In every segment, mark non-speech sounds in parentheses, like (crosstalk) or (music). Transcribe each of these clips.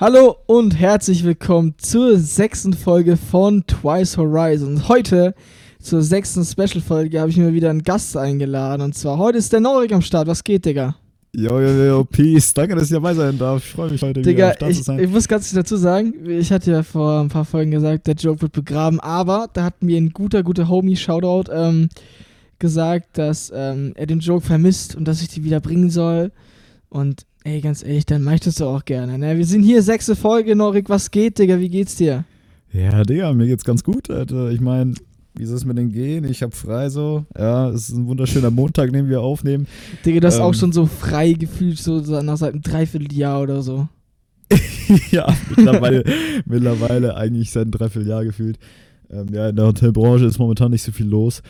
Hallo und herzlich willkommen zur sechsten Folge von Twice Horizon. Heute zur sechsten Special-Folge habe ich mir wieder einen Gast eingeladen. Und zwar heute ist der Norik am Start. Was geht, Digga? Jo, jo, jo, peace. Danke, dass ich dabei sein darf. Ich freue mich heute Digga, wieder Start ich, ich muss ganz dazu sagen, ich hatte ja vor ein paar Folgen gesagt, der Joke wird begraben, aber da hat mir ein guter, guter Homie, Shoutout, ähm, gesagt, dass ähm, er den Joke vermisst und dass ich die wieder bringen soll. Und ey, ganz ehrlich, dann mach ich das doch auch gerne. Ne? Wir sind hier, sechste Folge, Norik, was geht, Digga? Wie geht's dir? ja, Digga, mir geht's ganz gut, Alter. Ich meine, wie soll es mir denn gehen? Ich hab frei so. Ja, es ist ein wunderschöner Montag, den wir aufnehmen. Digga, du hast auch Ähm. schon so frei gefühlt, so nach seit einem Dreivierteljahr oder so. (laughs) ja, mittlerweile, (laughs) mittlerweile eigentlich seit einem Dreivierteljahr gefühlt. Ähm, ja, in der Hotelbranche ist momentan nicht so viel los.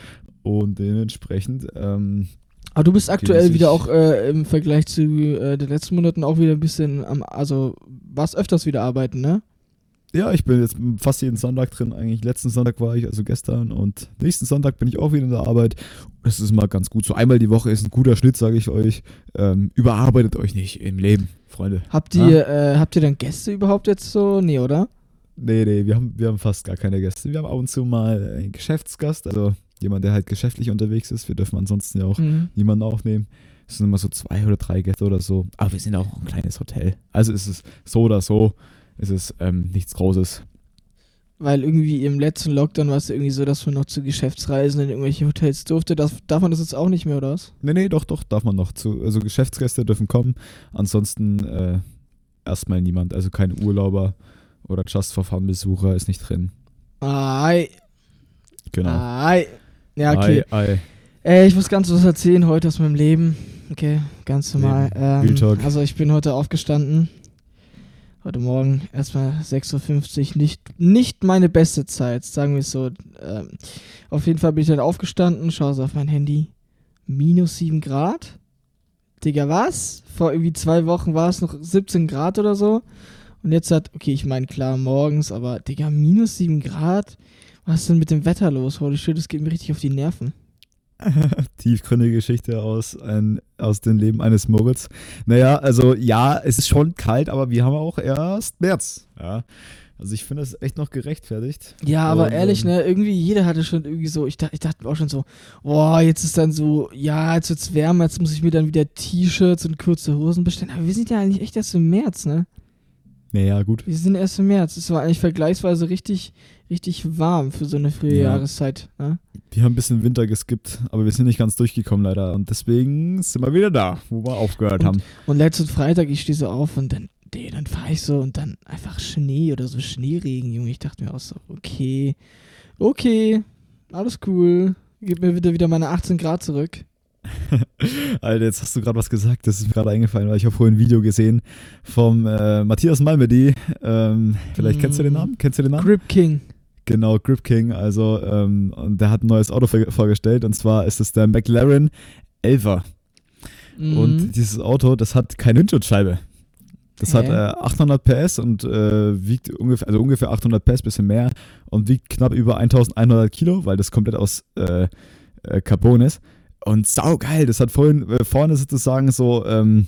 Und dementsprechend, ähm, Aber du bist aktuell wieder auch äh, im Vergleich zu äh, den letzten Monaten auch wieder ein bisschen am, also warst öfters wieder arbeiten, ne? ja, ich bin jetzt fast jeden Sonntag drin. Eigentlich letzten Sonntag war ich, also gestern. Und nächsten Sonntag bin ich auch wieder in der Arbeit. Das ist mal ganz gut. So einmal die Woche ist ein guter Schnitt, sage ich euch. Ähm, überarbeitet euch nicht im Leben, Freunde. Habt ihr, äh, habt ihr dann Gäste überhaupt jetzt so? Nee, oder? Nee, nee, wir haben, wir haben fast gar keine Gäste. Wir haben ab und zu mal einen Geschäftsgast, also jemand, der halt geschäftlich unterwegs ist. Wir dürfen ansonsten ja auch Mhm. niemanden aufnehmen. Es sind immer so zwei oder drei Gäste oder so. Aber wir sind auch ein kleines Hotel. Also ist es so oder so, ist es ähm, nichts Großes. Weil irgendwie im letzten Lockdown war es irgendwie so, dass man noch zu Geschäftsreisen in irgendwelche Hotels durfte. Das, darf man das jetzt auch nicht mehr, oder was? Nee, nee, doch, doch, darf man noch zu. Also Geschäftsgäste dürfen kommen. Ansonsten äh, erstmal niemand. Also kein Urlauber oder Just for Fun Besucher ist nicht drin. Ei, Genau. ei. Ja, okay. Ei, ei. Ey, ich muss ganz was erzählen heute aus meinem Leben. Okay, ganz normal. Ähm, also ich bin heute aufgestanden. Heute Morgen erstmal 6.50 Uhr. Nicht, nicht meine beste Zeit, sagen wir es so. Ähm, auf jeden Fall bin ich dann aufgestanden, schaue so auf mein Handy. Minus 7 Grad? Digga, was? Vor irgendwie zwei Wochen war es noch 17 Grad oder so. Und jetzt hat, okay, ich meine klar morgens, aber Digga, minus 7 Grad? Was ist denn mit dem Wetter los? Holy shit, das geht mir richtig auf die Nerven. (laughs) Tiefgründige Geschichte aus, ein, aus dem Leben eines Moritz. Naja, also ja, es ist schon kalt, aber wir haben auch erst März. Ja. Also ich finde das echt noch gerechtfertigt. Ja, aber Und, ehrlich, ähm, ne, irgendwie jeder hatte schon irgendwie so, ich, ich dachte mir auch schon so, boah, jetzt ist dann so, ja, jetzt wird's wärmer, jetzt muss ich mir dann wieder T-Shirts und kurze Hosen bestellen. Aber wir sind ja eigentlich echt erst im März, ne? Naja, gut. Wir sind erst im März. Es war eigentlich vergleichsweise richtig, richtig warm für so eine frühe Ja. Jahreszeit, ne? Wir haben ein bisschen Winter geskippt, aber wir sind nicht ganz durchgekommen leider. Und deswegen sind wir wieder da, wo wir aufgehört haben. Und letzten Freitag, ich stehe so auf und dann, nee, dann fahre ich so und dann einfach Schnee oder so Schneeregen, Junge. Ich dachte mir auch so, okay, okay, alles cool. Gib mir wieder wieder meine 18 Grad zurück. Alter, jetzt hast du gerade was gesagt, das ist mir gerade eingefallen, weil ich habe vorhin ein Video gesehen vom äh, Matthias Malmedy. Ähm, vielleicht kennst du den Mm. Namen? Kennst du den Namen? Grip King. Genau, Grip King. Also, ähm, und der hat ein neues Auto vor- vorgestellt und zwar ist es der McLaren 11er. Mhm. Und dieses Auto, das hat keine Windschutzscheibe. Das hat Hä? äh, 800 PS und äh, wiegt ungefähr, also ungefähr 800 PS, bisschen mehr und wiegt knapp über 1100 Kilo, weil das komplett aus äh, äh, Carbon ist. Und saugeil, das hat vorhin, äh, vorne sozusagen so, ähm,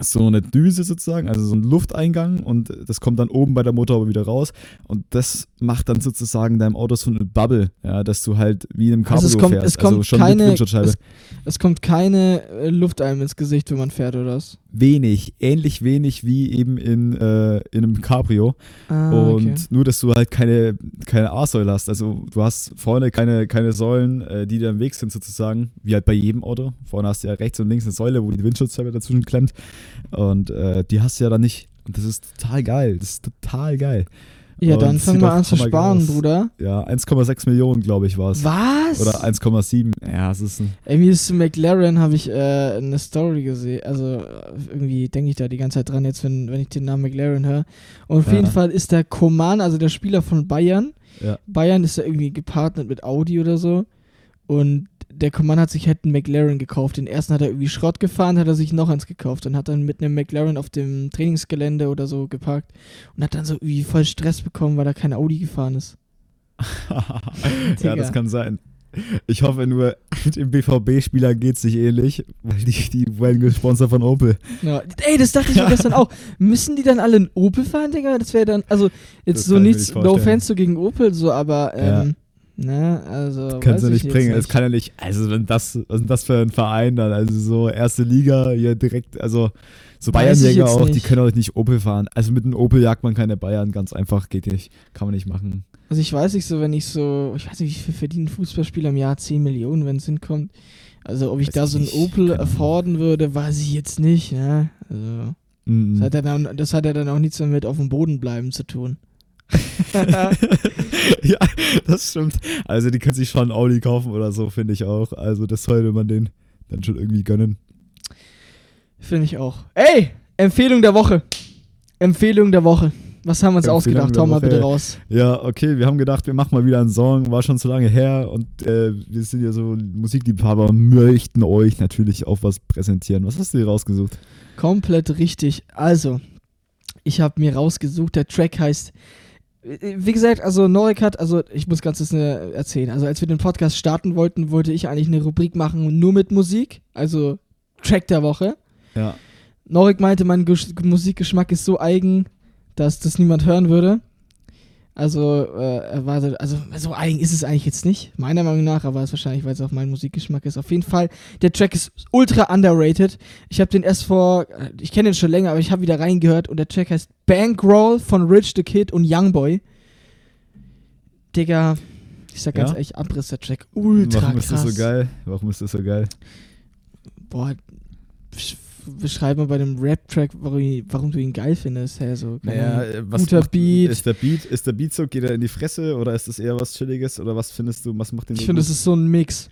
so eine Düse sozusagen, also so ein Lufteingang und das kommt dann oben bei der Motorhaube wieder raus und das macht dann sozusagen deinem Auto so eine Bubble, ja, dass du halt wie in einem Cabrio Also es kommt, fährst, es kommt also schon keine, mit Windschutzscheibe. es, es kommt keine äh, Luft einem ins Gesicht, wenn man fährt, oder was? Wenig, ähnlich wenig wie eben in, äh, in einem Cabrio. Ah, und okay. nur, dass du halt keine, keine A-Säule hast. Also du hast vorne keine, keine Säulen, äh, die dir im Weg sind sozusagen, wie halt bei jedem Auto. Vorne hast du ja rechts und links eine Säule, wo die Windschutzscheibe dazwischen klemmt. Und äh, die hast du ja dann nicht. Und das ist total geil. Das ist total geil. Ja, und dann es fang sieht mal auch an zu sparen, aus. Bruder. Ja, 1,6 Millionen, glaube ich, war es. Was? Oder 1,7. Ja, es ist ein. Ey, mir ist McLaren habe ich äh, eine Story gesehen. Also äh, irgendwie denke ich da die ganze Zeit dran, jetzt wenn, wenn ich den Namen McLaren höre. Und auf Ja. jeden Fall ist der Coman, also der Spieler von Bayern. Ja. Bayern ist ja irgendwie gepartnert mit Audi oder so. Und der Coman hat sich halt einen McLaren gekauft. Den ersten hat er irgendwie Schrott gefahren, hat er sich noch eins gekauft und hat dann mit einem McLaren auf dem Trainingsgelände oder so geparkt und hat dann so irgendwie voll Stress bekommen, weil er kein Audi gefahren ist. (laughs) ja, das kann sein. Ich hoffe nur, dem BVB-Spieler geht es nicht ähnlich, weil die, die werden gesponsert von Opel. Ja. Ey, das dachte ich mir (laughs) gestern auch. Müssen die dann alle in Opel fahren, Digga? Das wäre dann, also jetzt Das so nichts, nicht no offense so gegen Opel, so, aber, Ja. Ne, also. Kannst du nicht bringen. Das kann ja nicht, also wenn das, was ist das für ein Verein dann? Also so erste Liga, hier direkt, also so Bayernjäger auch, die nicht. können auch nicht Opel fahren. Also mit einem Opel jagt man keine Bayern, ganz einfach, geht nicht, kann man nicht machen. Also ich weiß nicht so, wenn ich so, ich weiß nicht, wie viel verdienen Fußballspieler im Jahr? 10 Millionen, wenn es hinkommt. Also ob ich Weiß da ich so einen nicht, Opel afforden würde, weiß ich jetzt nicht, ne? Also Mhm. das hat, ja dann, das hat ja dann auch nichts mehr mit auf dem Boden bleiben zu tun. (laughs) ja, das stimmt. Also die können sich schon ein Audi kaufen oder so, finde ich auch. Also das sollte man denen dann schon irgendwie gönnen. Finde ich auch. Ey, Empfehlung der Woche. Empfehlung der Woche. Was haben wir uns Empfehlung ausgedacht? Hau mal bitte raus. Ja, okay, wir haben gedacht, wir machen mal wieder einen Song, war schon zu lange her und äh, wir sind ja so Musikliebhaber möchten euch natürlich auch was präsentieren. Was hast du dir rausgesucht? Komplett richtig. Also, ich habe mir rausgesucht, der Track heißt, wie gesagt, also Norik hat, also ich muss ganz kurz äh, erzählen. Also als wir den Podcast starten wollten, wollte ich eigentlich eine Rubrik machen, nur mit Musik, also Track der Woche. Ja. Norik meinte, mein Gesch Musikgeschmack ist so eigen, dass das niemand hören würde. Also, äh, er war so, also so eigen ist es eigentlich jetzt nicht, meiner Meinung nach, aber es ist wahrscheinlich, weil es auch mein Musikgeschmack ist. Auf jeden Fall, der Track ist ultra underrated. Ich habe den erst vor, äh, ich kenne den schon länger, aber ich habe wieder reingehört und der Track heißt Bankroll von Rich the Kid und Youngboy. Digga, ich sag ganz Ja? ehrlich, Abriss der Track, ultra Warum krass. ist das so geil? Warum ist das so geil? Boah, beschreib mal bei dem Rap-Track, warum, warum du ihn geil findest. Hä, so, Ahnung. äh, was guter macht- Beat. Ist der Beat, ist der Beat so, geht er in die Fresse oder ist das eher was Chilliges oder was findest du, was macht den Ich finde, es ist so ein Mix.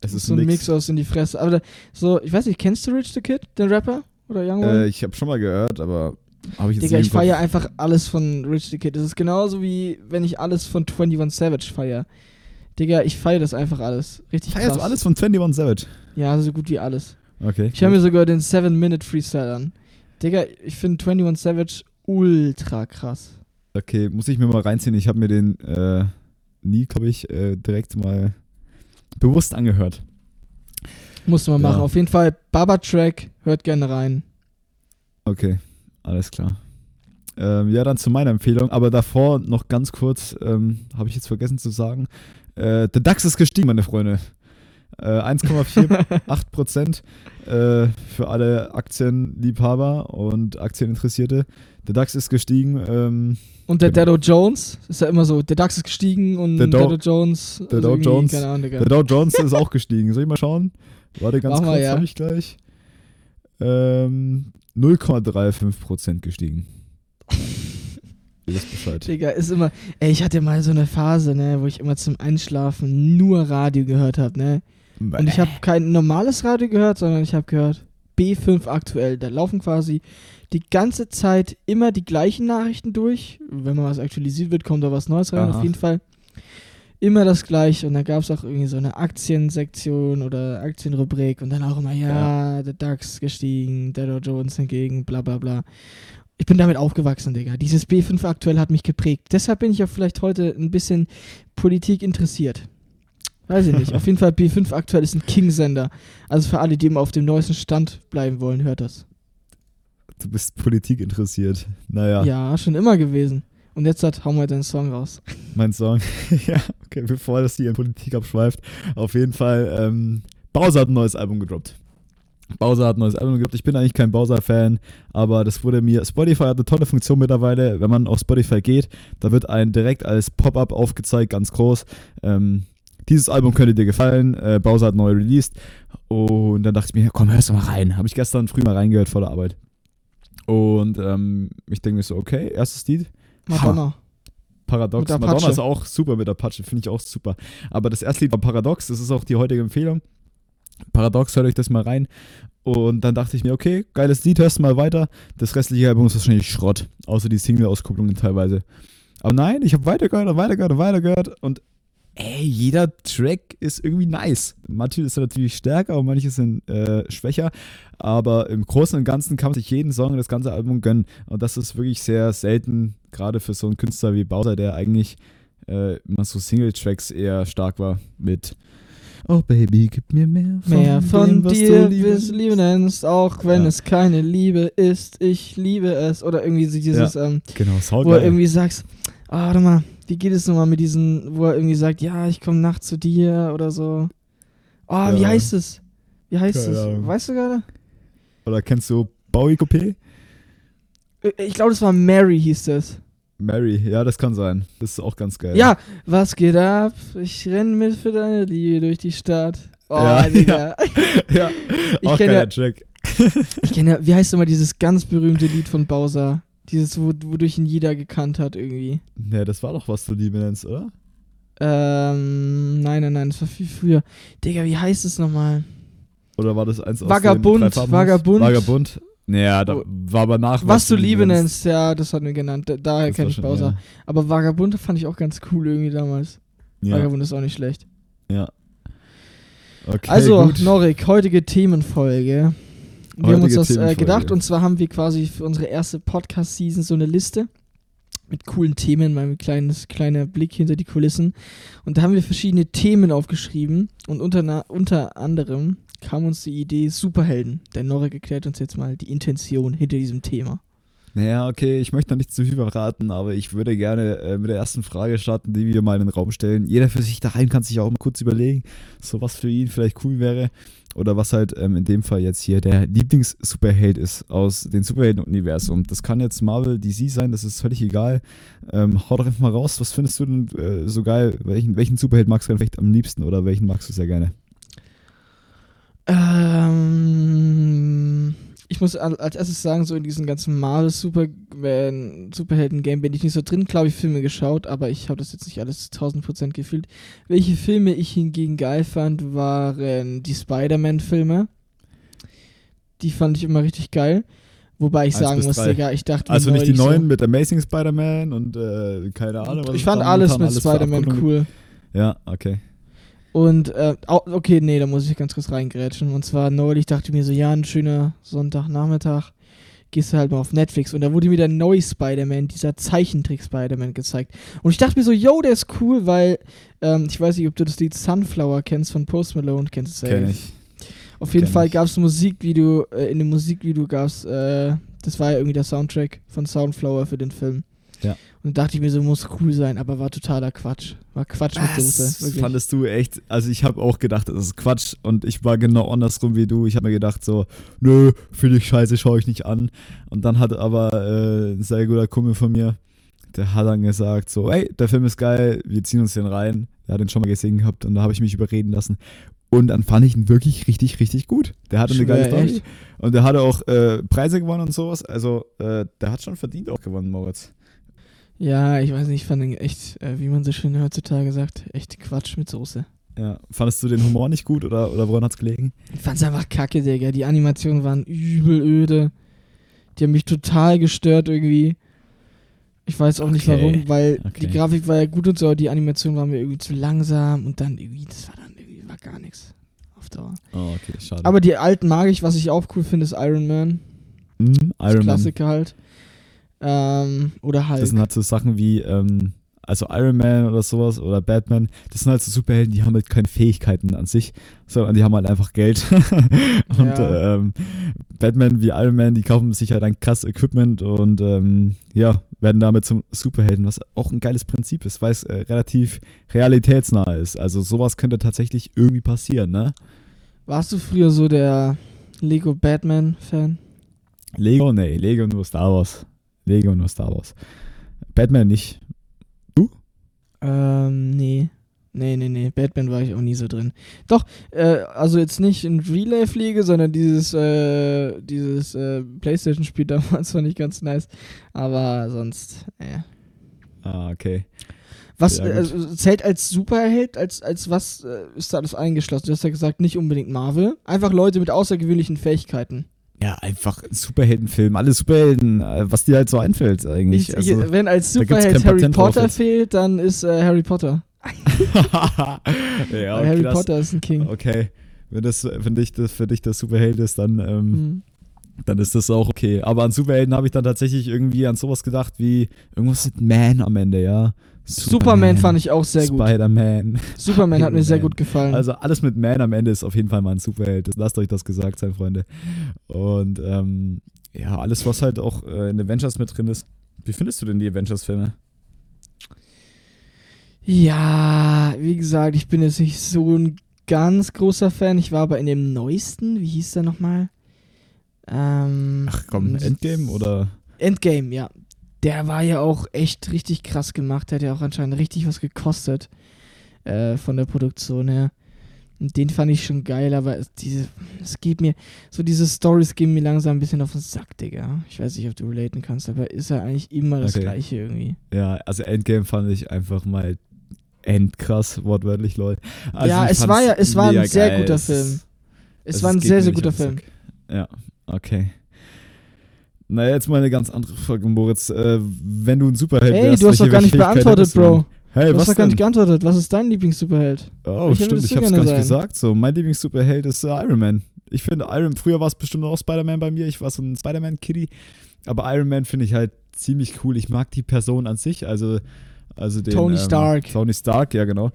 es ist so ein Mix. aus in die Fresse. Aber da, so, ich weiß nicht, kennst du Rich the Kid, den Rapper? Oder Young Äh, ich habe schon mal gehört, aber habe ich jetzt Digga, ich feiere einfach alles von Rich the Kid. Das ist genauso wie wenn ich alles von 21 Savage feiere. Digga, ich feiere das einfach alles. Richtig Feierst krass. du alles von 21 Savage? Ja, so gut wie alles. Okay. Ich höre mir sogar den 7-Minute-Freestyle an. Digga, ich finde 21 Savage ultra krass. Okay, muss ich mir mal reinziehen. Ich habe mir den äh, nie, glaube ich, äh, direkt mal bewusst angehört. Musste man Ja. machen. Auf jeden Fall, Baba-Track, hört gerne rein. Okay, alles klar. Ähm, ja, dann zu meiner Empfehlung. Aber davor noch ganz kurz, ähm, habe ich jetzt vergessen zu sagen. Äh, der DAX ist gestiegen, meine Freunde. Äh, 1,48 Prozent (laughs) äh, für alle Aktienliebhaber und Aktieninteressierte. Der DAX ist gestiegen. Ähm, Und der Genau. Dow Jones, ist ja immer so, der DAX ist gestiegen und Der Dow- Dow, Jones. der also Dow Jones-. Der Dow Jones ist auch (laughs) gestiegen. Soll ich mal schauen? Warte ganz Mach kurz, ja. habe ich gleich. Ähm, 0,35% gestiegen. (laughs) Ihr wisst Bescheid. Digga, ist immer. Ey, ich hatte mal so eine Phase, ne, wo ich immer zum Einschlafen nur Radio gehört habe, ne? Und ich habe kein normales Radio gehört, sondern ich habe gehört B5 aktuell. Da laufen quasi die ganze Zeit immer die gleichen Nachrichten durch. Wenn mal was aktualisiert wird, kommt da was Neues rein. Aha. Auf jeden Fall immer das gleiche. Und da gab es auch irgendwie so eine Aktiensektion oder Aktienrubrik und dann auch immer, ja, der DAX gestiegen, der Dow Jones hingegen, bla bla bla. Ich bin damit aufgewachsen, Digga. Dieses B5 aktuell hat mich geprägt. Deshalb bin ich auch vielleicht heute ein bisschen Politik interessiert. Weiß ich nicht. (laughs) Auf jeden Fall B5 aktuell ist ein King-Sender. Also für alle, die immer auf dem neuesten Stand bleiben wollen, hört das. Du bist Politik interessiert. Naja, Ja, schon immer gewesen. Und jetzt hat, hauen wir deinen Song raus. mein Song. (laughs) ja, okay, bevor das hier in Politik abschweift. Auf jeden Fall, ähm, Bowser hat ein neues Album gedroppt. Bowser hat ein neues Album gedroppt. Ich bin eigentlich kein Bowser-Fan, aber das wurde mir. Spotify hat eine tolle Funktion mittlerweile. Wenn man auf Spotify geht, da wird ein direkt als Pop-up aufgezeigt, ganz groß. Ähm, dieses Album könnte dir gefallen. Äh, Bowser hat neu released. Und dann dachte ich mir, komm, hörst du mal rein. Habe ich gestern früh mal reingehört vor der Arbeit. Und ähm, ich denke mir so, okay, erstes Lied. Madonna. Paradox. Mit Apache. Madonna ist auch super mit Apache, finde ich auch super. Aber das erste Lied war Paradox, das ist auch die heutige Empfehlung. Paradox, hört euch das mal rein. Und dann dachte ich mir, okay, geiles Lied, hörst du mal weiter. Das restliche Album ist wahrscheinlich Schrott, außer die Single-Auskopplungen teilweise. Aber nein, ich habe weitergehört und weitergehört und weitergehört und ey, jeder Track ist irgendwie nice. Manche ist natürlich stärker und manche sind äh, schwächer, aber im Großen und Ganzen kann man sich jeden Song und das ganze Album gönnen. Und das ist wirklich sehr selten, gerade für so einen Künstler wie Bowser, der eigentlich äh, immer so Single-Tracks eher stark war mit Oh Baby, gib mir mehr von, mehr von dem, was dir, du Liebe nennst, auch wenn Ja. es keine Liebe ist. Ich liebe es. Oder irgendwie so dieses, ähm, Genau, wo saugeil. irgendwie sagst, ah, warte mal, wie geht es nochmal mit diesen, wo er irgendwie sagt, ja, ich komme nachts zu dir oder so. Oh, wie Ja. heißt es? Wie heißt es? Weißt du gerade? Oder kennst du Bowie Coupé? Äh, Ich glaube, das war Mary, hieß das. Mary, ja, das kann sein. Das ist auch ganz geil. Ja, was geht ab? Ich renn mit für deine Liebe durch die Stadt. Oh, Ja, (laughs) Digga. ja. Ich auch geiler ja- Track. Ich kenne ja, wie heißt nochmal dieses ganz berühmte Lied von Bowser? Dieses, wo, wodurch ihn jeder gekannt hat irgendwie. Ja, das war doch, was du Liebe nennst, oder? Ähm, nein, nein, nein, das war viel früher. Digga, wie heißt es nochmal? Oder war das eins aus Vagabund, den drei? Vagabund. Vagabund. Naja, da Oh. war aber nach. Was, du Liebe nennst, ja, das hatten wir genannt. Da, daher kenne ich Bowser. Aber Vagabund fand ich auch ganz cool irgendwie damals. Ja, ja. Vagabund ist auch nicht schlecht. ja. Okay, also, gut. Norik, heutige Themenfolge. Wir haben uns das äh, gedacht und zwar haben wir quasi für unsere erste Podcast-Season so eine Liste mit coolen Themen, mal ein kleines, kleiner Blick hinter die Kulissen. Und da haben wir verschiedene Themen aufgeschrieben und unter, unter anderem kam uns die Idee Superhelden. Der Norik erklärt uns jetzt mal die Intention hinter diesem Thema. Naja, okay, ich möchte noch nicht zu viel verraten, aber ich würde gerne äh, mit der ersten Frage starten, die wir mal in den Raum stellen. Jeder für sich daheim kann sich auch mal kurz überlegen, so was für ihn vielleicht cool wäre oder was halt ähm, in dem Fall jetzt hier der Lieblings-Superheld ist aus dem Superhelden-Universum. Das kann jetzt Marvel, DC sein, das ist völlig egal. Ähm, hau doch einfach mal raus, was findest du denn äh, so geil? Welchen, welchen Superheld magst du denn vielleicht am liebsten oder welchen magst du sehr gerne? Ähm, ich muss al- als erstes sagen, so in diesem ganzen Marvel Superman Superhelden Game bin ich nicht so drin. Klar habe ich Filme geschaut, aber ich habe das jetzt nicht alles 1000% gefühlt. Welche Filme ich hingegen geil fand, waren die Spider-Man Filme. Die fand ich immer richtig geil. Wobei ich sagen muss. Digga, ich dachte Also nicht die neuen so, mit Amazing Spider-Man und äh, keine Ahnung. was Ich fand alles mit Spider-Man cool. Ja, okay. Und, äh, okay, nee, da muss ich ganz kurz reingrätschen. Und zwar neulich dachte ich mir so, ja, ein schöner Sonntagnachmittag, gehst du halt mal auf Netflix. Und da wurde mir der neue Spider-Man, dieser Zeichentrick-Spider-Man gezeigt. Und ich dachte mir so, yo, der ist cool, weil, ähm, ich weiß nicht, ob du das Lied Sunflower kennst von Post Malone, kennst du. Kenn ich. Auf jeden kenn Fall gab es ein Musikvideo, äh, in dem Musikvideo gab es, äh, das war ja irgendwie der Soundtrack von Sunflower für den Film. Ja. Und da dachte ich mir so, muss cool sein, aber war totaler Quatsch. War Quatsch mit Soße. Das wirklich. fandest du echt, also ich habe auch gedacht, das ist Quatsch und ich war genau andersrum wie du. Ich habe mir gedacht so, nö, finde ich scheiße, schaue ich nicht an. Und dann hat aber äh, ein sehr guter Kumpel von mir, der hat dann gesagt so, ey, der Film ist geil, wir ziehen uns den rein. Der hat den schon mal gesehen gehabt und da habe ich mich überreden lassen. Und dann fand ich ihn wirklich richtig, richtig gut. Der hatte eine geile Story. echt? Und der hatte auch äh, Preise gewonnen und sowas. Also, äh, der hat schon verdient auch gewonnen, Moritz. Ja, ich weiß nicht, ich fand den echt, äh, wie man so schön heutzutage sagt, echt Quatsch mit Soße. Ja. Fandest du den Humor nicht gut oder, oder woran hat's gelegen? Ich fand's einfach kacke, Digga. Die Animationen waren übel öde. Die haben mich total gestört irgendwie. Ich weiß auch nicht Okay, warum, weil okay. die Grafik war ja gut und so, aber die Animation war mir irgendwie zu langsam und dann irgendwie, das war dann irgendwie, war gar nichts auf Dauer. Oh, okay, schade. Aber die alten mag ich, was ich auch cool finde, ist Iron Man. Das Iron Man. Klassiker halt. Ähm, oder Hulk. Das sind halt so Sachen wie, ähm, also Iron Man oder sowas oder Batman, das sind halt so Superhelden, die haben halt keine Fähigkeiten an sich, sondern die haben halt einfach Geld. (laughs) und Ja. ähm, Batman wie Iron Man, die kaufen sich halt ein krass Equipment und ähm, ja, werden damit zum Superhelden, was auch ein geiles Prinzip ist, weil es äh, relativ realitätsnah ist. Also sowas könnte tatsächlich irgendwie passieren, ne? Warst du früher so der Lego Batman-Fan? Lego, nee, Lego nur Star Wars. Lego nur Star Wars. Batman nicht. Ähm, nee. Nee, nee, nee. Batman war ich auch nie so drin. Doch, äh, also jetzt nicht in Liga, sondern dieses, äh, dieses äh, Playstation-Spiel (laughs) damals fand ich ganz nice. Aber sonst, äh. Ah, okay. Was Ja, also, zählt als Superheld, als, als was äh, ist da alles eingeschlossen? Du hast ja gesagt, nicht unbedingt Marvel. Einfach Leute mit außergewöhnlichen Fähigkeiten. Ja, einfach ein Superheldenfilm. Alle Superhelden, äh, was dir halt so einfällt eigentlich. Ich, also, wenn als Superheld Harry Patent Potter fehlt, dann ist äh, Harry Potter. (laughs) ja, okay, Harry das, Potter ist ein King. Okay, wenn das wenn dich das für dich der Superheld ist, dann, ähm, Mhm. dann ist das auch okay. Aber an Superhelden habe ich dann tatsächlich irgendwie an sowas gedacht wie irgendwas mit Man am Ende, ja. Superman, fand ich auch sehr gut. Spider-Man. Superman hat mir sehr gut (laughs) gefallen. Also alles mit Man am Ende ist auf jeden Fall mal ein Superheld. Lasst euch das gesagt sein, Freunde. Und ähm, ja, alles, was halt auch äh, in Avengers mit drin ist. Wie findest du denn die Avengers-Filme? ja, wie gesagt, ich bin jetzt nicht so ein ganz großer Fan. Ich war aber in dem neuesten, wie hieß der nochmal? Ähm, Ach komm, Endgame oder? Endgame, ja. Der war ja auch echt richtig krass gemacht. Der hat ja auch anscheinend richtig was gekostet. Äh, von der Produktion her. Und den fand ich schon geil, aber es, diese, es geht mir, so diese Stories gehen mir langsam ein bisschen auf den Sack, Digga. Ich weiß nicht, ob du relaten kannst, aber ist ja eigentlich immer das Okay. Gleiche irgendwie. Ja, also Endgame fand ich einfach mal endkrass, wortwörtlich, Leute. Also ja, es war ja, es war ein sehr geil. guter Film. Es also war ein sehr, sehr guter Film. Ja, okay. Na, jetzt mal eine ganz andere Frage, Moritz. Äh, wenn du ein Superheld Hey, wärst, du hast doch gar nicht beantwortet, Bro. Hey, Du was hast doch gar nicht geantwortet. Was ist dein Lieblings-Superheld? Oh, Welcher stimmt, ich hab's gar nicht sein? gesagt. So, mein Lieblings-Superheld ist äh, Iron Man. Ich finde Iron, früher war es bestimmt auch Spider-Man bei mir. Ich war so ein Spider-Man-Kitty. Aber Iron Man finde ich halt ziemlich cool. Ich mag die Person an sich, also, also den. Tony ähm, Stark. Tony Stark, ja, genau.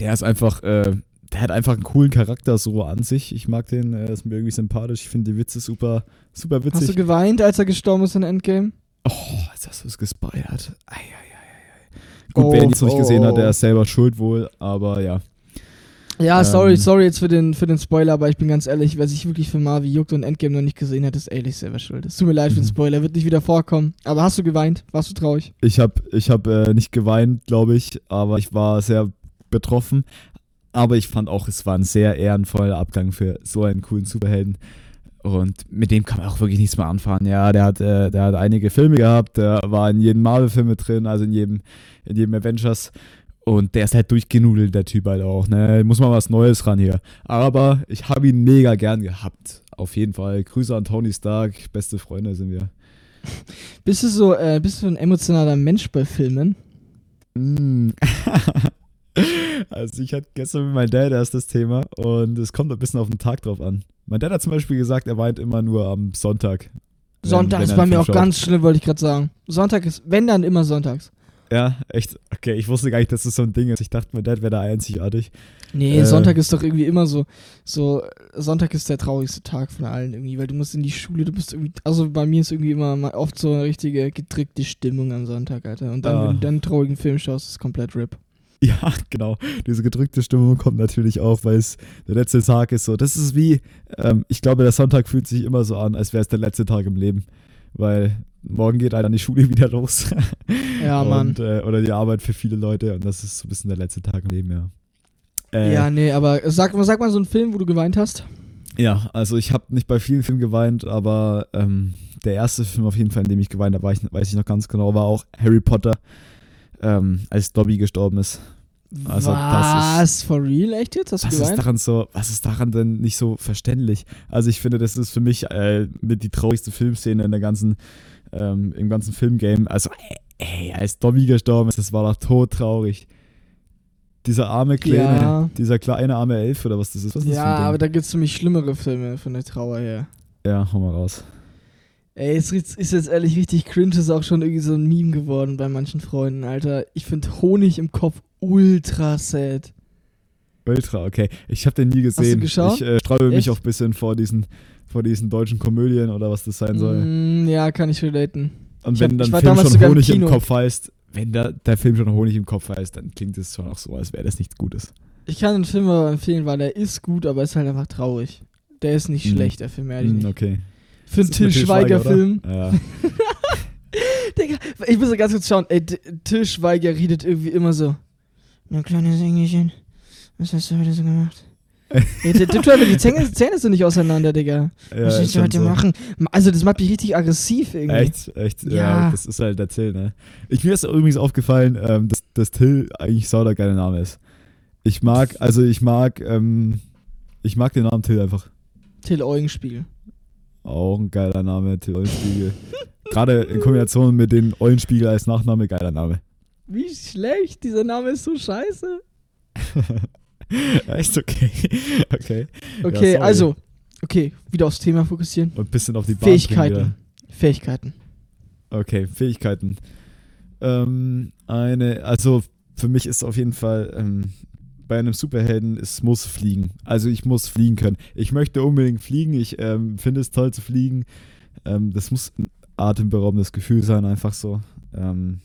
Der ist einfach, äh, der hat einfach einen coolen Charakter so an sich. Ich mag den, äh, ist mir irgendwie sympathisch. Ich finde die Witze super, super Hast du witzig. geweint, als er gestorben ist in Endgame? Oh, jetzt hast du es gespoilert. Ei, ei, ei. Gut, Oh, wer ihn jetzt noch nicht oh, gesehen hat, oh. der ist selber schuld wohl, aber ja. Ja, Ähm. sorry, sorry jetzt für den, für den Spoiler, aber ich bin ganz ehrlich, wer sich wirklich für Marvel juckt und Endgame noch nicht gesehen hat, ist ehrlich selber schuld. Es tut mir leid für den Mhm. Spoiler, wird nicht wieder vorkommen. Aber hast du geweint? Warst du traurig? Ich habe ich hab, äh, nicht geweint, glaube ich, aber ich war sehr betroffen. Aber ich fand auch, es war ein sehr ehrenvoller Abgang für so einen coolen Superhelden. Und mit dem kann man auch wirklich nichts mehr anfangen. Ja, der hat, äh, der hat einige Filme gehabt, der war in jedem Marvel-Film mit drin, also in jedem, in jedem Avengers. Und der ist halt durchgenudelt, der Typ halt auch. Ne? Muss mal was Neues ran hier. Aber ich habe ihn mega gern gehabt. Auf jeden Fall. Grüße an Tony Stark. Beste Freunde sind wir. Bist du so, äh, bist du ein emotionaler Mensch bei Filmen? Mm. (laughs) (laughs) also ich hatte gestern mit meinem Dad erst das Thema und es kommt ein bisschen auf den Tag drauf an. Mein Dad hat zum Beispiel gesagt, er weint immer nur am Sonntag. wenn- Sonntag wenn ist bei mir auch schaut. ganz schlimm, wollte ich gerade sagen. Sonntag ist, wenn dann immer sonntags. Ja, echt. Okay, ich wusste gar nicht, dass das so ein Ding ist. Ich dachte, mein Dad wäre da einzigartig. Nee, Äh. Sonntag ist doch irgendwie immer so, so, Sonntag ist der traurigste Tag von allen irgendwie, weil du musst in die Schule, du bist irgendwie, also bei mir ist irgendwie immer oft so eine richtige gedrückte Stimmung am Sonntag, Alter. Und dann, Ah. wenn du dann einen traurigen Film schaust, ist es komplett RIP. (laughs) Ja, genau. Diese gedrückte Stimmung kommt natürlich auch, weil es der letzte Tag ist so. Das ist wie, ähm, ich glaube, der Sonntag fühlt sich immer so an, als wäre es der letzte Tag im Leben. Weil morgen geht halt dann die Schule (laughs) wieder los. Ja, Mann. Und, äh, oder die Arbeit für viele Leute und das ist so ein bisschen der letzte Tag im Leben, ja. Äh, Ja, nee, aber sag, sag mal so einen Film, wo du geweint hast. Ja, also ich habe nicht bei vielen Filmen geweint, aber ähm, der erste Film auf jeden Fall, in dem ich geweint habe, weiß ich noch ganz genau, war auch Harry Potter, ähm, als Dobby gestorben ist. Also, das Was? For real? Echt jetzt? Hast du Was ist geweint? daran so, was ist daran denn nicht so verständlich? Also ich finde, das ist für mich äh, mit die traurigste Filmszene in der ganzen, ähm, im ganzen Filmgame. Also, ey, als Dobby gestorben ist, das war doch todtraurig. Dieser arme kleine, Ja. dieser kleine arme Elf oder was das ist. Was ist das Ja, ein Ding? aber da gibt's für mich schlimmere Filme von der Trauer her. Ja, hau mal raus. Ey, es ist ist jetzt ehrlich richtig cringe, ist auch schon irgendwie so ein Meme geworden bei manchen Freunden, Alter. Ich finde Honig im Kopf ultra sad. Ultra, okay. Ich habe den nie du gesehen. geschaut? Ich äh, sträube mich auch ein bisschen vor diesen, vor diesen deutschen Komödien oder was das sein soll. Mm, ja, kann ich relaten. Und wenn hab- dann Film schon im Honig im Kino. Kopf heißt, wenn der, der Film schon Honig im Kopf heißt, dann klingt es schon auch so, als wäre das nichts Gutes. Ich kann den Film aber empfehlen, weil der ist gut, aber ist halt einfach traurig. Der ist nicht Mhm. schlecht, der Film, ehrlich Hm, nicht. Für einen Till Schweiger-Film. Ja. (laughs) Digga, ich muss ja ganz kurz schauen. Ey, Till Schweiger redet irgendwie immer so. Mein kleines Engelchen, was hast du heute so gemacht? (laughs) Ey, der tut die Zähne, Zähne sind nicht auseinander, Digga. ja was willst du heute so. machen? Also, das macht mich richtig aggressiv irgendwie. Echt, echt, ja. Ja. das ist halt der Till, ne? Ich, mir ist übrigens aufgefallen, ähm, dass, dass Till eigentlich sau der geile Name ist. Ich mag, also ich mag, ähm, ich mag den Namen Till einfach. Till Eulenspiegel. Auch ein geiler Name, Till Eulenspiegel. Gerade in Kombination mit dem Eulenspiegel als Nachname, geiler Name. Wie schlecht, dieser Name ist so scheiße. (laughs) Echt okay. Okay. Okay, sorry. also, okay, wieder aufs Thema fokussieren. Und ein bisschen auf die Bahn Fähigkeiten. Fähigkeiten. Okay, Fähigkeiten. Ähm, eine, also für mich ist auf jeden Fall ähm, bei einem Superhelden, es muss fliegen. Also ich muss fliegen können. Ich möchte unbedingt fliegen. Ich ähm, finde es toll zu fliegen. Ähm, das muss ein atemberaubendes Gefühl sein, einfach so. Ähm,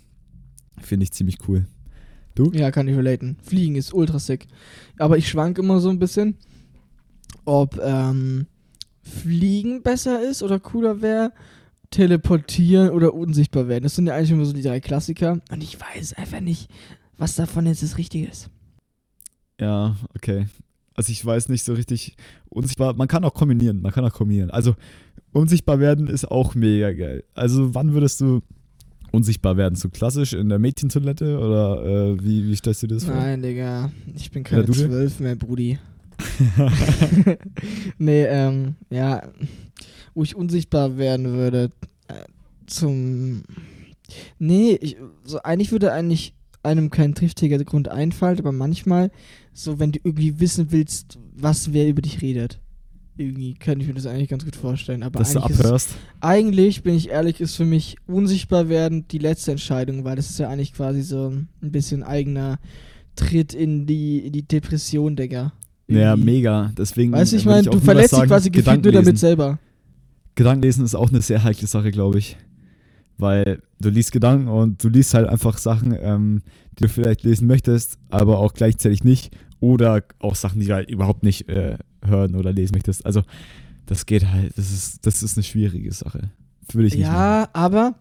finde ich ziemlich cool. Du? Ja, kann ich relaten. Fliegen ist ultra sick. Aber ich schwank immer so ein bisschen, ob ähm, Fliegen besser ist oder cooler wäre, teleportieren oder unsichtbar werden. Das sind ja eigentlich immer so die drei Klassiker. Und ich weiß einfach nicht, was davon jetzt das Richtige ist. Ja, okay. Also ich weiß nicht so richtig. Unsichtbar, man kann auch kombinieren, man kann auch kombinieren. Also unsichtbar werden ist auch mega geil. Also wann würdest du unsichtbar werden? So klassisch in der Mädchentoilette oder äh, wie, wie stellst du dir das vor? Nein, Digga. Ich bin keine zwölf mehr, Brudi. (laughs) (laughs) nee, ähm, ja, wo ich unsichtbar werden würde, äh, zum. Nee, ich, so eigentlich würde eigentlich einem kein triftiger Grund einfallen, aber manchmal, so wenn du irgendwie wissen willst, was wer über dich redet. Irgendwie kann ich mir das eigentlich ganz gut vorstellen. Aber Dass du eigentlich, ist, abhörst. eigentlich, bin ich ehrlich, ist für mich unsichtbar werden die letzte Entscheidung, weil das ist ja eigentlich quasi so ein bisschen eigener Tritt in die, in die Depression, Digga. Ja, Irgendwie. mega. Deswegen. Weißt du, ich meine, du verletzt dich quasi gefühlt nur damit selber. Gedankenlesen ist auch eine sehr heikle Sache, glaube ich. Weil du liest Gedanken und du liest halt einfach Sachen, ähm, die du vielleicht lesen möchtest, aber auch gleichzeitig nicht. Oder auch Sachen, die du halt überhaupt nicht äh, hören oder lesen möchtest. Also, das geht halt, das ist, das ist eine schwierige Sache. Würde ich nicht machen. Ja, aber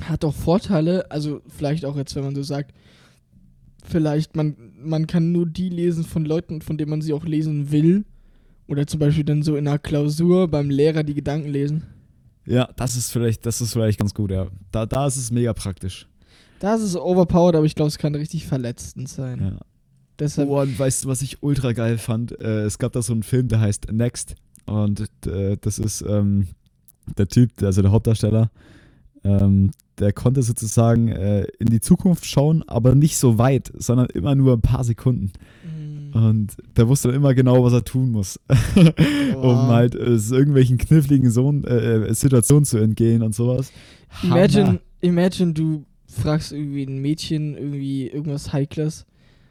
hat auch Vorteile, also vielleicht auch jetzt, wenn man so sagt, vielleicht man, man kann nur die lesen von Leuten, von denen man sie auch lesen will. Oder zum Beispiel dann so in einer Klausur beim Lehrer die Gedanken lesen. Ja, das ist vielleicht, das ist vielleicht ganz gut, ja. Da, da ist es mega praktisch. Da ist es overpowered, aber ich glaube, es kann richtig verletzend sein. Ja. Deshalb, Oh, und weißt du, was ich ultra geil fand? Äh, es gab da so einen Film, der heißt Next. Und äh, das ist ähm, der Typ, also der Hauptdarsteller, ähm, der konnte sozusagen äh, in die Zukunft schauen, aber nicht so weit, sondern immer nur ein paar Sekunden. Mm, Und der wusste dann immer genau, was er tun muss, (laughs) um Wow. halt äh, irgendwelchen kniffligen Sohn, äh, äh, Situationen zu entgehen und sowas. imagine, Hammer. imagine, du fragst irgendwie ein Mädchen irgendwie irgendwas Heikles.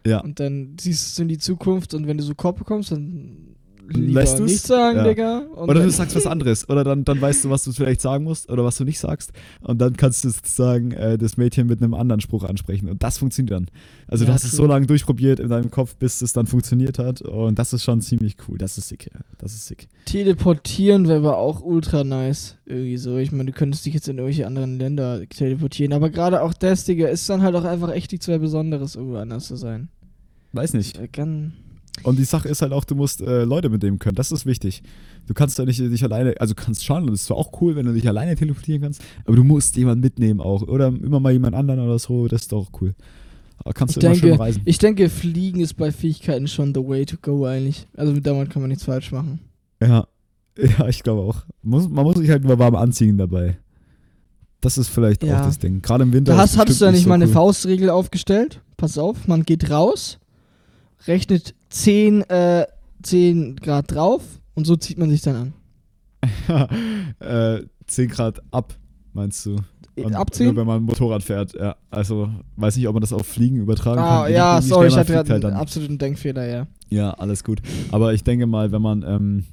Ja. Und dann siehst du in die Zukunft und wenn du so Kopf bekommst, Dann lieber du's? nichts sagen, Ja. Digga. Oder du sagst was anderes. Oder dann, dann weißt du, was du vielleicht sagen musst oder was du nicht sagst. Und dann kannst du sozusagen äh, das Mädchen mit einem anderen Spruch ansprechen. Und das funktioniert dann. Also du Ja, hast es true. so lange durchprobiert in deinem Kopf, bis es dann funktioniert hat. Und das ist schon ziemlich cool. Das ist sick. Ja. Das ist sick. Teleportieren wäre aber auch ultra nice. Irgendwie so. Ich meine, du könntest dich jetzt in irgendwelche anderen Länder teleportieren. Aber gerade auch das, Digga, ist dann halt auch einfach echt nichts mehr Besonderes, irgendwo anders zu sein. Weiß nicht. Äh, Kann, Und die Sache ist halt auch, du musst äh, Leute mitnehmen können. Das ist wichtig. Du kannst ja nicht dich alleine, also kannst schon, und das ist zwar auch cool, wenn du dich alleine teleportieren kannst, aber du musst jemanden mitnehmen auch. Oder immer mal jemand anderen oder so, das ist doch auch cool. Aber kannst Ich du immer schön denke, reisen. ich denke, Fliegen ist bei Fähigkeiten schon the way to go eigentlich. Also damit kann man nichts falsch machen. Ja, (laughs) ja, ich glaube auch. Muss, man muss sich halt nur warm anziehen dabei. Das ist vielleicht Ja. auch das Ding. Gerade im Winter. Da hast, hattest du ja nicht so mal eine cool. Faustregel aufgestellt. Pass auf, man geht raus, rechnet 10, äh, 10 Grad drauf und so zieht man sich dann an. (laughs) äh, 10 Grad ab, meinst du? Und Abziehen? Nur wenn man Motorrad fährt, ja. Also, weiß nicht, ob man das auf Fliegen übertragen Ah, kann. Ja, sorry, ich man hatte gerade halt einen absoluten Denkfehler, ja. Ja, alles gut. Aber ich denke mal, wenn man, ähm,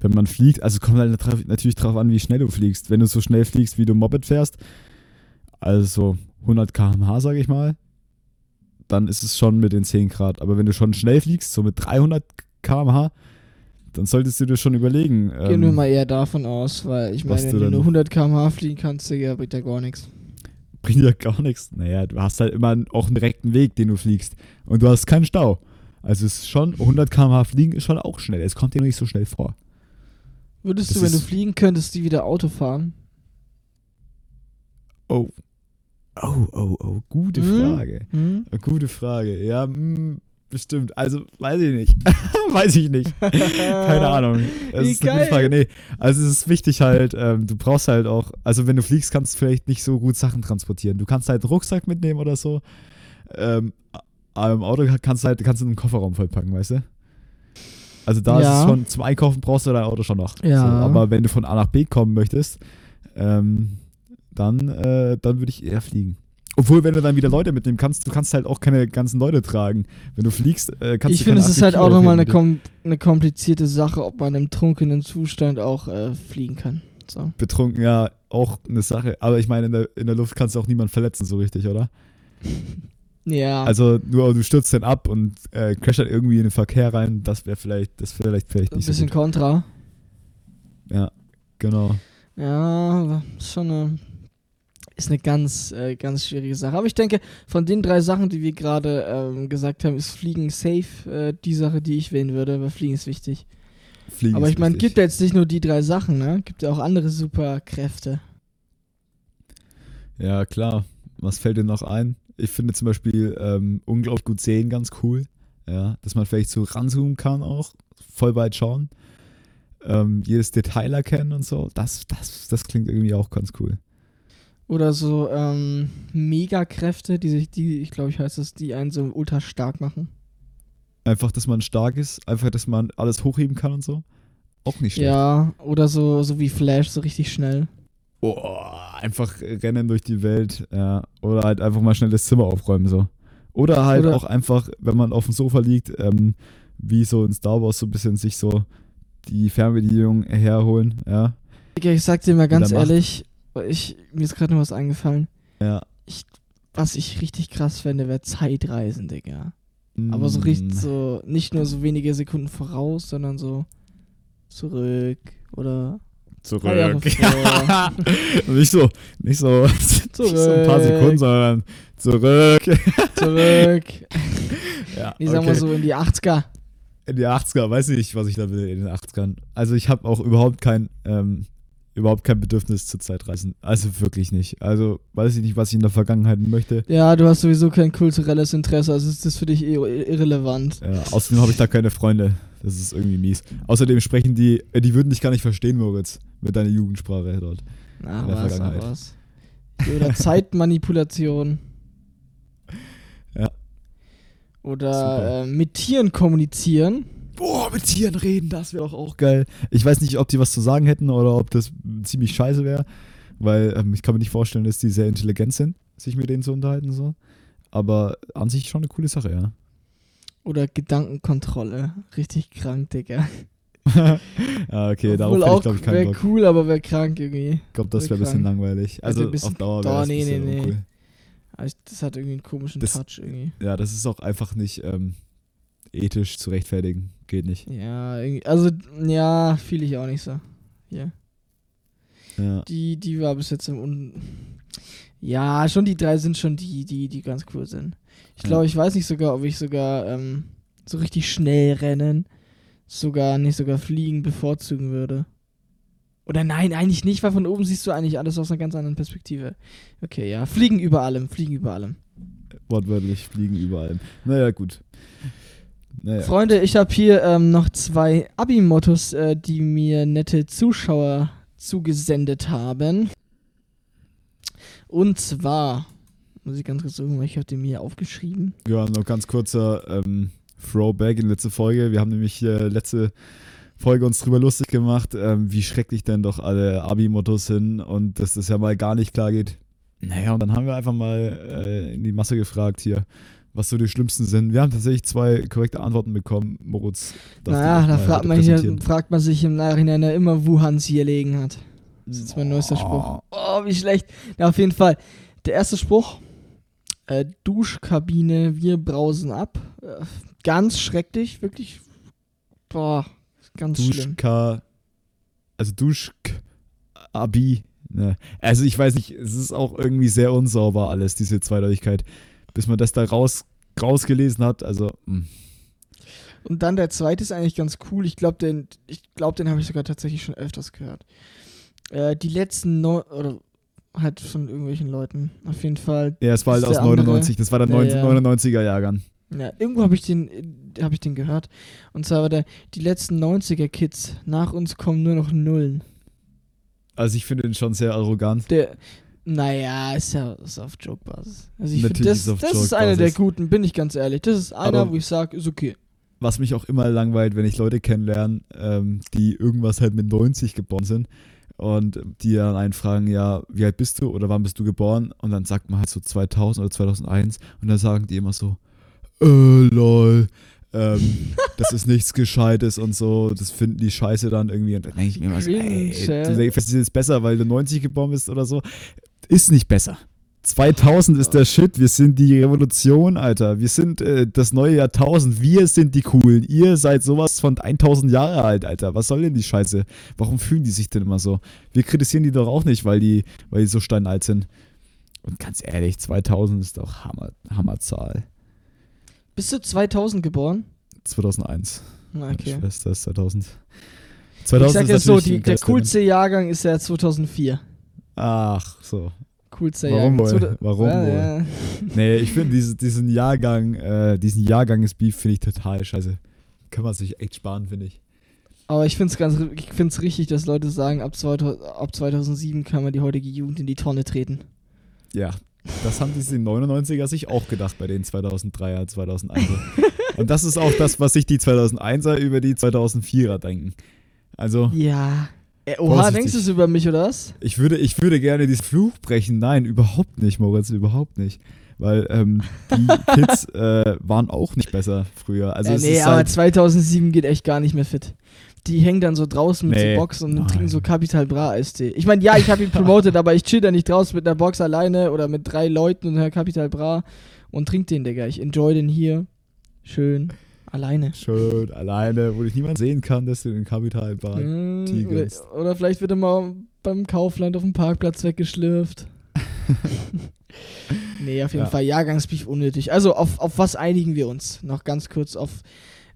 wenn man fliegt, also kommt halt nat- natürlich drauf an, wie schnell du fliegst. Wenn du so schnell fliegst, wie du Moped fährst, also 100 km/h, sage ich mal, dann ist es schon mit den 10 Grad. Aber wenn du schon schnell fliegst, so mit 300 km/h, dann solltest du dir schon überlegen. Gehen ähm, wir mal eher davon aus, weil ich meine, wenn du nur 100 km/h fliegen kannst, Digga, bringt ja gar nichts. bringt ja gar nichts. Naja, du hast halt immer auch einen direkten Weg, den du fliegst. Und du hast keinen Stau. Also es ist schon, 100 km/h fliegen ist schon auch schnell. Es kommt dir nicht so schnell vor. Würdest Das du, wenn du fliegen könntest, die wieder Auto fahren? Oh. Oh, oh, oh. Gute Hm? Frage. Hm? Gute Frage. Ja, mm, bestimmt. Also, weiß ich nicht. (laughs) weiß ich nicht. Keine Ahnung. Das Wie ist eine gute geil. Frage. Nee, also es ist wichtig halt, ähm, du brauchst halt auch, also wenn du fliegst, kannst du vielleicht nicht so gut Sachen transportieren. Du kannst halt einen Rucksack mitnehmen oder so. Ähm, aber im Auto kannst du halt, kannst du einen Kofferraum vollpacken, weißt du? Also da ist Ja. es schon, zum Einkaufen brauchst du dein Auto schon noch. Ja. So, aber wenn du von A nach B kommen möchtest, ähm, dann, äh, dann würde ich eher fliegen. Obwohl, wenn du dann wieder Leute mitnehmen kannst, du kannst halt auch keine ganzen Leute tragen. Wenn du fliegst, äh, kannst ich du finde, es ist halt 80 auch nochmal eine, kom eine komplizierte Sache, ob man im trunkenen Zustand auch äh, fliegen kann. So. Betrunken, ja, auch eine Sache. Aber ich meine, in der, in der Luft kannst du auch niemanden verletzen, so richtig, oder? (laughs) Ja. Also nur du stürzt dann ab und äh, crasht halt irgendwie in den Verkehr rein. Das wäre vielleicht, das wäre vielleicht, vielleicht ein nicht bisschen so. Kontra. Ja, genau. Ja, schon eine, ist eine ganz, äh, ganz schwierige Sache. Aber ich denke, von den drei Sachen, die wir gerade ähm, gesagt haben, ist Fliegen safe äh, die Sache, die ich wählen würde, weil Fliegen ist wichtig. Fliegen Aber ich meine, gibt ja jetzt nicht nur die drei Sachen, ne? Gibt ja auch andere Superkräfte. Ja, klar. Was fällt dir noch ein? Ich finde zum Beispiel ähm, unglaublich gut sehen ganz cool. Ja, dass man vielleicht so ranzoomen kann auch, voll weit schauen. Ähm, jedes Detail erkennen und so. Das, das, das klingt irgendwie auch ganz cool. Oder so ähm, Megakräfte, die sich, die, ich glaube, ich heißt das, die einen so ultra stark machen. Einfach, dass man stark ist, einfach, dass man alles hochheben kann und so. Auch nicht schlecht. Ja, oder so, so wie Flash, so richtig schnell. Oh, einfach rennen durch die Welt, ja. Oder halt einfach mal schnell das Zimmer aufräumen, so. Oder halt Oder- auch einfach, wenn man auf dem Sofa liegt, ähm, wie so in Star Wars so ein bisschen sich so die Fernbedienung herholen, ja. Ich sag dir mal ganz ehrlich, ich, mir ist gerade noch was eingefallen. Ja. Was ich richtig krass fände, wäre Zeitreisen, Digga. Aber so Mm. richtig so, nicht nur so wenige Sekunden voraus, sondern so zurück oder Zurück. (laughs) nicht so, nicht so, (laughs) nicht so ein paar Zurück. Sekunden, sondern zurück. zurück. (laughs) ja, Ich sag mal okay. so in die 80er. In die 80er, weiß ich, was ich da will in den 80ern. Also ich habe auch überhaupt kein, ähm, überhaupt kein Bedürfnis zur Zeitreisen. Also wirklich nicht. Also weiß ich nicht, was ich in der Vergangenheit möchte. Ja, du hast sowieso kein kulturelles Interesse, also ist das für dich ir irrelevant. Ja, außerdem habe ich da keine Freunde. Das ist irgendwie mies. Außerdem sprechen die, äh, die würden dich gar nicht verstehen, Moritz, mit deiner Jugendsprache dort. Ach In der was, Vergangenheit. was. Oder Zeitmanipulation. (laughs) Ja. Oder äh, mit Tieren kommunizieren. Boah, mit Tieren reden, das wäre doch auch geil. Ich weiß nicht, ob die was zu sagen hätten oder ob das ziemlich scheiße wäre, weil ähm, ich kann mir nicht vorstellen, dass die sehr intelligent sind, sich mit denen zu unterhalten so. Aber an sich schon eine coole Sache, ja. Oder Gedankenkontrolle. Richtig krank, Digga. (laughs) ah, okay, darauf Obwohl hätte ich auch glaube ich keinen wäre Bock. cool, aber wäre krank irgendwie. Ich glaube, das wär wäre ein bisschen langweilig. Also Also ein bisschen- auf Dauer wäre das nee, nee, nee. Aber ich- Das hat irgendwie einen komischen Das- Touch irgendwie. Ja, das ist auch einfach nicht ähm, ethisch zu rechtfertigen. Geht nicht. Ja, also, ja, fühle ich auch nicht so. Hier. Ja. Die, die war bis jetzt im Un Ja, schon die drei sind schon die, die, die ganz cool sind. Ich Ja. glaube, ich weiß nicht sogar, ob ich sogar ähm, so richtig schnell rennen, sogar nicht sogar fliegen bevorzugen würde. Oder nein, eigentlich nicht, weil von oben siehst du eigentlich alles aus einer ganz anderen Perspektive. Okay, ja. Fliegen über allem, fliegen über allem. Wortwörtlich fliegen überall. Naja, gut. Naja. Freunde, ich habe hier ähm, noch zwei Abi-Mottos, äh, die mir nette Zuschauer zugesendet haben. Und zwar, muss ich ganz kurz suchen, weil ich habe die mir aufgeschrieben. Ja, noch ganz kurzer ähm, Throwback in letzte Folge. Wir haben nämlich äh, letzte Folge uns drüber lustig gemacht, ähm, wie schrecklich denn doch alle Abi-Mottos sind und dass das ja mal gar nicht klar geht. Naja, und dann haben wir einfach mal äh, in die Masse gefragt hier, was so die schlimmsten sind. Wir haben tatsächlich zwei korrekte Antworten bekommen. Moritz, naja, da fragt man, hier, fragt man sich im Nachhinein ja immer, wo Hans hier liegen hat. Das ist jetzt mein neuester Spruch. Oh, wie schlecht. Ja, auf jeden Fall. Der erste Spruch. Äh, Duschkabine, wir brausen ab. Äh, ganz schrecklich, wirklich. Boah, ganz schlimm. Duschka, also Duschk, Abi. Ne. Also ich weiß nicht, es ist auch irgendwie sehr unsauber alles, diese Zweideutigkeit. Bis man das da raus, rausgelesen hat, also hm. mh. Und dann der zweite ist eigentlich ganz cool. Ich glaube, den, ich glaub, den habe ich sogar tatsächlich schon öfters gehört. Äh, die letzten neun, oder halt von irgendwelchen Leuten. Auf jeden Fall. ja, es war halt aus ist der andere. 99, das war der Ja, 19, ja. 99er Jahrgang. Ja, irgendwo habe ich den, habe ich den gehört. Und zwar war der, die letzten 90er Kids. Nach uns kommen nur noch Nullen. Also ich finde den schon sehr arrogant. Der, naja, ist ja ist auf Joke-Basis. Also ich finde, das, ist das ist einer der guten, bin ich ganz ehrlich. Das ist einer, Aber- wo ich sage, ist okay. Was mich auch immer langweilt, wenn ich Leute kennenlerne, ähm, die irgendwas halt mit 90 geboren sind und die dann einen fragen, ja, wie alt bist du oder wann bist du geboren? Und dann sagt man halt so 2000 oder 2001 und dann sagen die immer so, äh, lol, ähm, (laughs) das ist nichts Gescheites und so, das finden die Scheiße dann irgendwie. Und dann denke ich mir immer so, ey, du denkst, das ist jetzt besser, weil du 90 geboren bist oder so. Ist nicht besser. 2000 ist der Shit, wir sind die Revolution, Alter. Wir sind äh, das neue Jahrtausend, wir sind die Coolen. Ihr seid sowas von 1000 Jahre alt, Alter. Was soll denn die Scheiße? Warum fühlen die sich denn immer so? Wir kritisieren die doch auch nicht, weil die, weil die so steinalt sind. Und ganz ehrlich, 2000 ist doch Hammer, Hammerzahl. Bist du 2000 geboren? 2001. Ah, Meine Okay. Schwester ist 2000. Ich 2000 sag ist jetzt so, die, der coolste Jahrgang ist ja 2004. Ach, so. Coolster Warum Jahrgang. wohl? Warum ja, wohl? ja. Nee, ich finde diese, diesen Jahrgang, äh, diesen Jahrgang ist Beef finde ich total scheiße. Kann man sich echt sparen, finde ich. Aber ich finde es ganz, ich find's richtig, dass Leute sagen, ab, 2000, ab 2007 kann man die heutige Jugend in die Tonne treten. Ja, das haben diese 99er sich auch gedacht bei den 2003er, 2001er. (laughs) Und das ist auch das, was sich die 2001er über die 2004er denken. Also, Ja. Äh, oha, Vorsichtig. denkst du es über mich oder was? ich würde, ich würde gerne diesen Fluch brechen. Nein, überhaupt nicht, Moritz, überhaupt nicht. Weil ähm, die (laughs) Kids äh, waren auch nicht besser früher. Also äh, nee, aber halt, 2007 geht echt gar nicht mehr fit. Die hängen dann so draußen mit Nee, so Box und nein. trinken so Capital Bra Eistee. Ich meine, ja, ich habe ihn (laughs) promotet, aber ich chill da nicht draußen mit einer Box alleine oder mit drei Leuten und höre Capital Bra und trink den, Digga. Ich enjoy den hier. Schön. Alleine. schön alleine, wo dich niemand sehen kann, dass du den Kapital war. Mm, Tigers. oder, vielleicht wird er mal beim Kaufland auf dem Parkplatz weggeschlürft. (laughs) nee, auf jeden Ja. Fall Jahrgangsbeef unnötig. Also auf, auf was einigen wir uns? Noch ganz kurz auf.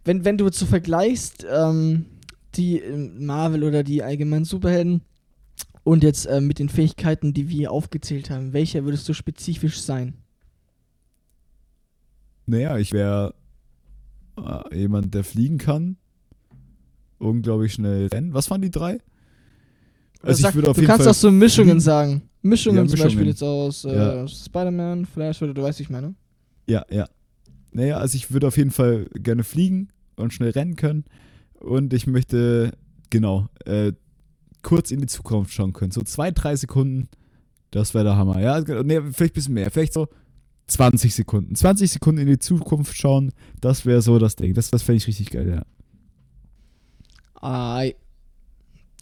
Wenn, wenn du jetzt so vergleichst, ähm, die ähm, Marvel oder die allgemeinen Superhelden und jetzt ähm, mit den Fähigkeiten, die wir aufgezählt haben, welcher würdest du spezifisch sein? Naja, ich wäre äh, jemand, der fliegen kann. Unglaublich schnell rennen. Was waren die drei? Also Sag- ich würde auf du jeden kannst Fall auch so Mischungen sagen. Mischungen, Ja, zum Beispiel jetzt aus äh, Ja. Spider-Man, Flash oder du weißt, wie ich meine. Ja, ja. Naja, also ich würde auf jeden Fall gerne fliegen und schnell rennen können. Und ich möchte, genau, äh, kurz in die Zukunft schauen können. So zwei, drei Sekunden, das wäre der Hammer. Ja, nee, vielleicht ein bisschen mehr. Vielleicht so 20 Sekunden. 20 Sekunden in die Zukunft schauen, das wäre so das Ding. Das, das fände ich richtig geil, ja. Ei.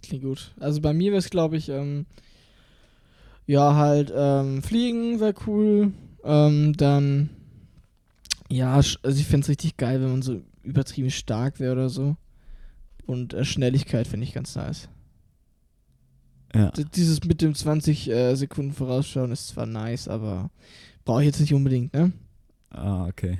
Klingt gut. Also bei mir wäre es, glaube ich, ähm, ja, halt, ähm, fliegen wäre cool. Ähm, dann, ja, also ich fände es richtig geil, wenn man so übertrieben stark wäre oder so. Und äh, Schnelligkeit finde ich ganz nice. Ja. Dieses mit dem 20 äh, Sekunden vorausschauen ist zwar nice, aber brauche ich jetzt nicht unbedingt, ne? Ah, okay.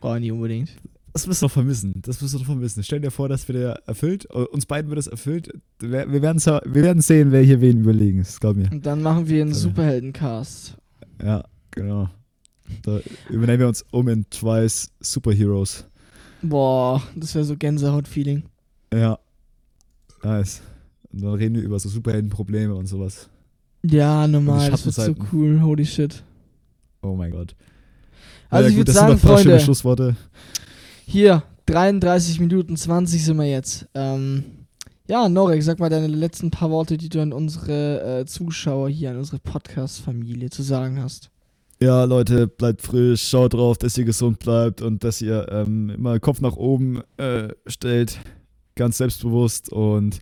Brauche ich nicht unbedingt. Das wirst du doch vermissen. Das wirst du doch vermissen. Stell dir vor, das wird dir erfüllt. äh, Uns beiden wird es erfüllt. Wir wir werden wir sehen, wer hier wen überlegen ist. Glaub mir. Und dann machen wir einen Superheldencast. Ja, genau. Da übernehmen wir uns um in Twice Superheroes. Boah, das wäre so Gänsehaut-Feeling. Ja. Nice. Und dann reden wir über so Superheldenprobleme und sowas. Ja, normal, das wird so cool, holy shit. Oh mein Gott. Also Ja, ich gut, würde das sagen, sind doch schöne Freunde, Schlussworte. hier, 33 Minuten 20 sind wir jetzt. Ähm, ja, Norek, sag mal deine letzten paar Worte, die du an unsere äh, Zuschauer hier, an unsere Podcast-Familie zu sagen hast. Ja, Leute, bleibt frisch, schaut drauf, dass ihr gesund bleibt und dass ihr ähm, immer Kopf nach oben äh, stellt, ganz selbstbewusst und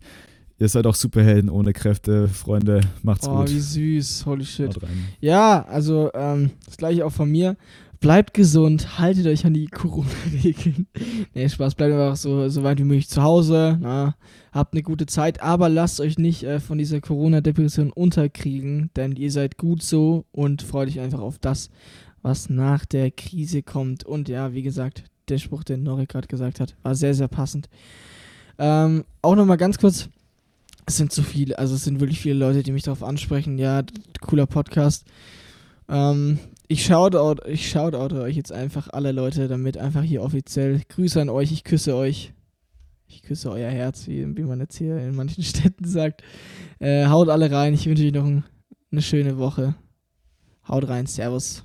ihr seid auch Superhelden ohne Kräfte, Freunde, macht's Oh, gut. wie süß, holy shit. Ja, also ähm, das gleiche auch von mir. Bleibt gesund, haltet euch an die Corona-Regeln. (laughs) nee, Spaß, bleibt einfach so, so weit wie möglich zu Hause. Na, habt eine gute Zeit, aber lasst euch nicht äh, von dieser Corona-Depression unterkriegen, denn ihr seid gut so und freut euch einfach auf das, was nach der Krise kommt. Und ja, wie gesagt, der Spruch, den Norik gerade gesagt hat, war sehr, sehr passend. Ähm, auch nochmal ganz kurz. Es sind zu viele, also es sind wirklich viele Leute, die mich darauf ansprechen. Ja, cooler Podcast. Ähm, ich shoutout, ich shoutout euch jetzt einfach alle Leute damit einfach hier offiziell. Grüße an euch, ich küsse euch. Ich küsse euer Herz, wie, wie man jetzt hier in manchen (laughs) Städten sagt. Äh, haut alle rein, ich wünsche euch noch ein, eine schöne Woche. Haut rein, Servus.